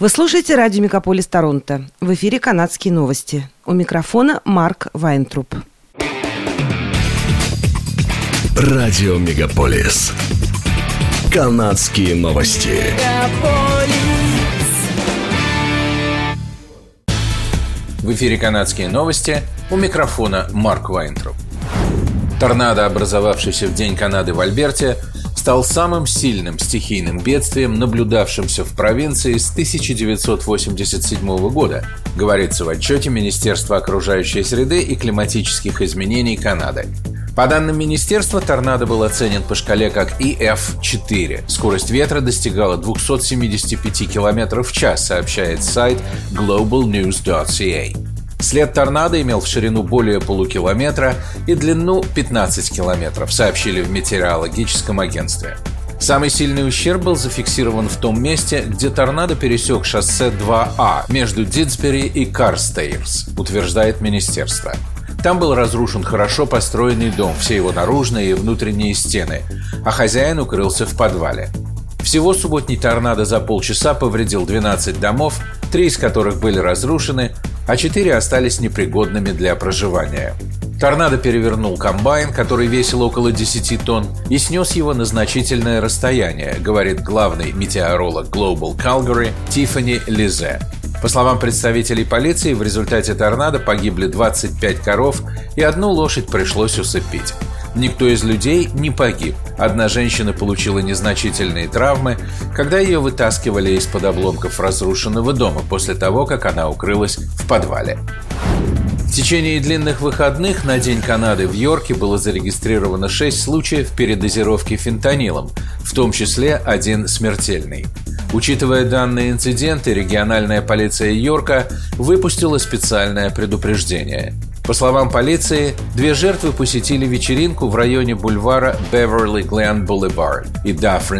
Вы слушаете радио «Мегаполис Торонто». В эфире «Канадские новости». У микрофона Марк Вайнтруп. Радио «Мегаполис». «Канадские новости». В эфире «Канадские новости». У микрофона Марк Вайнтруп. Торнадо, образовавшийся в День Канады в Альберте, стал самым сильным стихийным бедствием, наблюдавшимся в провинции с 1987 года, говорится в отчете Министерства окружающей среды и климатических изменений Канады. По данным министерства, торнадо был оценен по шкале как EF4. Скорость ветра достигала 275 км в час, сообщает сайт globalnews.ca. След торнадо имел в ширину более полукилометра и длину 15 километров, сообщили в метеорологическом агентстве. Самый сильный ущерб был зафиксирован в том месте, где торнадо пересек шоссе 2А между Дидсбери и Карстейрс, утверждает министерство. Там был разрушен хорошо построенный дом, все его наружные и внутренние стены, а хозяин укрылся в подвале. Всего субботний торнадо за полчаса повредил 12 домов, три из которых были разрушены, а четыре остались непригодными для проживания. Торнадо перевернул комбайн, который весил около 10 тонн, и снес его на значительное расстояние, говорит главный метеоролог Global Calgary Тиффани Лизе. По словам представителей полиции, в результате торнадо погибли 25 коров и одну лошадь пришлось усыпить. Никто из людей не погиб. Одна женщина получила незначительные травмы, когда ее вытаскивали из-под обломков разрушенного дома после того, как она укрылась в подвале. В течение длинных выходных на День Канады в Йорке было зарегистрировано 6 случаев передозировки фентанилом, в том числе один смертельный. Учитывая данные инциденты, региональная полиция Йорка выпустила специальное предупреждение – по словам полиции, две жертвы посетили вечеринку в районе бульвара Glen Boulevard и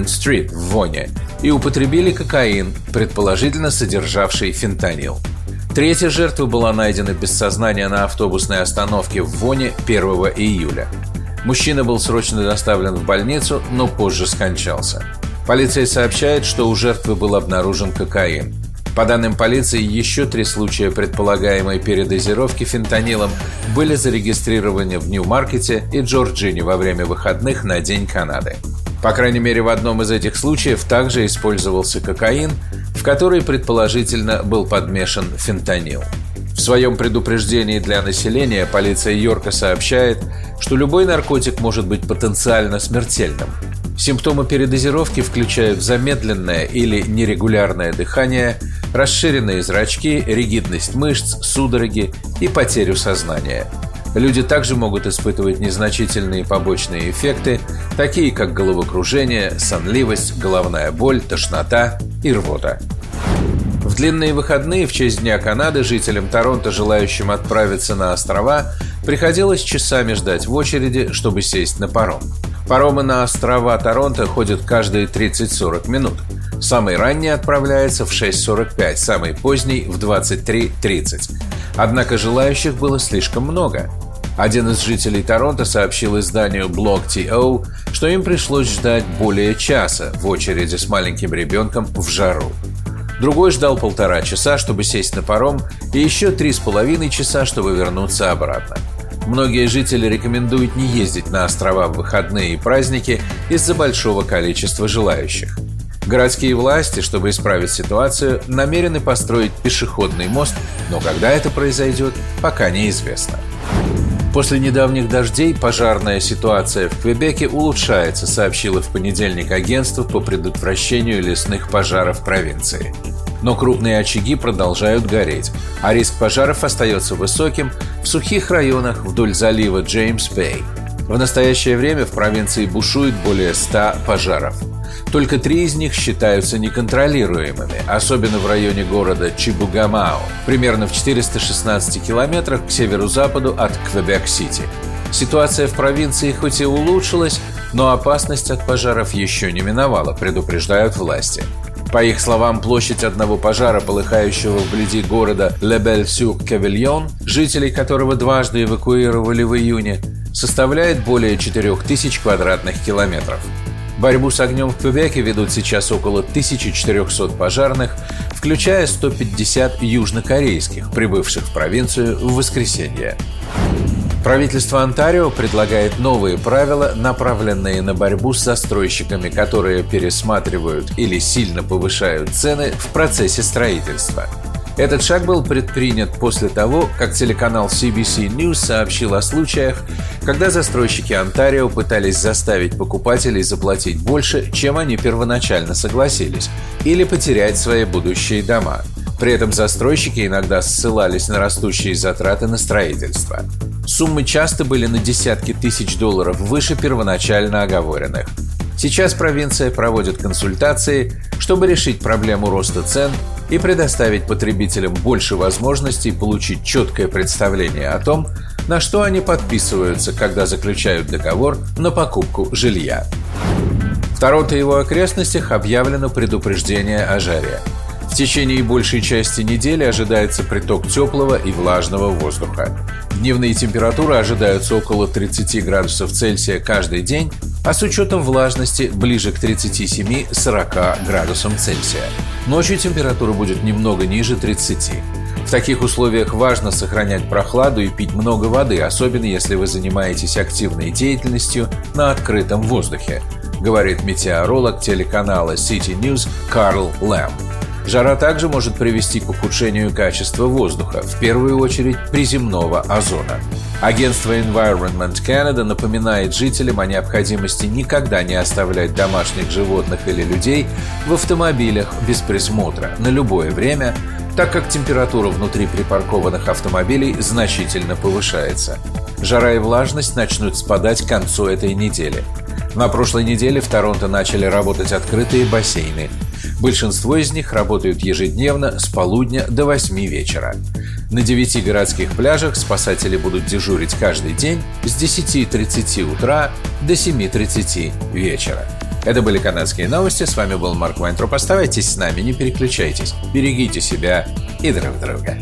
Street в Воне и употребили кокаин, предположительно содержавший фентанил. Третья жертва была найдена без сознания на автобусной остановке в Воне 1 июля. Мужчина был срочно доставлен в больницу, но позже скончался. Полиция сообщает, что у жертвы был обнаружен кокаин. По данным полиции, еще три случая предполагаемой передозировки фентанилом были зарегистрированы в Нью-Маркете и Джорджине во время выходных на День Канады. По крайней мере, в одном из этих случаев также использовался кокаин, в который, предположительно, был подмешан фентанил. В своем предупреждении для населения полиция Йорка сообщает, что любой наркотик может быть потенциально смертельным – Симптомы передозировки включают замедленное или нерегулярное дыхание, расширенные зрачки, ригидность мышц, судороги и потерю сознания. Люди также могут испытывать незначительные побочные эффекты, такие как головокружение, сонливость, головная боль, тошнота и рвота. В длинные выходные в честь Дня Канады жителям Торонто, желающим отправиться на острова, приходилось часами ждать в очереди, чтобы сесть на паром. Паромы на острова Торонто ходят каждые 30-40 минут. Самый ранний отправляется в 6.45, самый поздний в 23.30. Однако желающих было слишком много. Один из жителей Торонто сообщил изданию Blog TO, что им пришлось ждать более часа в очереди с маленьким ребенком в жару. Другой ждал полтора часа, чтобы сесть на паром, и еще три с половиной часа, чтобы вернуться обратно. Многие жители рекомендуют не ездить на острова в выходные и праздники из-за большого количества желающих. Городские власти, чтобы исправить ситуацию, намерены построить пешеходный мост, но когда это произойдет, пока неизвестно. После недавних дождей пожарная ситуация в Квебеке улучшается, сообщило в понедельник агентство по предотвращению лесных пожаров провинции но крупные очаги продолжают гореть, а риск пожаров остается высоким в сухих районах вдоль залива Джеймс-Бэй. В настоящее время в провинции бушует более 100 пожаров. Только три из них считаются неконтролируемыми, особенно в районе города Чибугамао, примерно в 416 километрах к северо-западу от Квебек-Сити. Ситуация в провинции хоть и улучшилась, но опасность от пожаров еще не миновала, предупреждают власти. По их словам, площадь одного пожара, полыхающего вблизи города Лебель-Сюр-Кавильон, жителей которого дважды эвакуировали в июне, составляет более 4000 квадратных километров. Борьбу с огнем в Квебеке ведут сейчас около 1400 пожарных, включая 150 южнокорейских, прибывших в провинцию в воскресенье. Правительство Онтарио предлагает новые правила, направленные на борьбу с застройщиками, которые пересматривают или сильно повышают цены в процессе строительства. Этот шаг был предпринят после того, как телеканал CBC News сообщил о случаях, когда застройщики Онтарио пытались заставить покупателей заплатить больше, чем они первоначально согласились, или потерять свои будущие дома. При этом застройщики иногда ссылались на растущие затраты на строительство. Суммы часто были на десятки тысяч долларов выше первоначально оговоренных. Сейчас провинция проводит консультации, чтобы решить проблему роста цен и предоставить потребителям больше возможностей получить четкое представление о том, на что они подписываются, когда заключают договор на покупку жилья. В Торонто и его окрестностях объявлено предупреждение о жаре. В течение большей части недели ожидается приток теплого и влажного воздуха. Дневные температуры ожидаются около 30 градусов Цельсия каждый день, а с учетом влажности ближе к 37-40 градусам Цельсия. Ночью температура будет немного ниже 30. В таких условиях важно сохранять прохладу и пить много воды, особенно если вы занимаетесь активной деятельностью на открытом воздухе, говорит метеоролог телеканала City News Карл Лэм. Жара также может привести к ухудшению качества воздуха, в первую очередь приземного озона. Агентство Environment Canada напоминает жителям о необходимости никогда не оставлять домашних животных или людей в автомобилях без присмотра на любое время, так как температура внутри припаркованных автомобилей значительно повышается. Жара и влажность начнут спадать к концу этой недели. На прошлой неделе в Торонто начали работать открытые бассейны. Большинство из них работают ежедневно с полудня до 8 вечера. На 9 городских пляжах спасатели будут дежурить каждый день с 10.30 утра до 7.30 вечера. Это были канадские новости. С вами был Марк Вайнтроп. Оставайтесь с нами, не переключайтесь. Берегите себя и друг друга.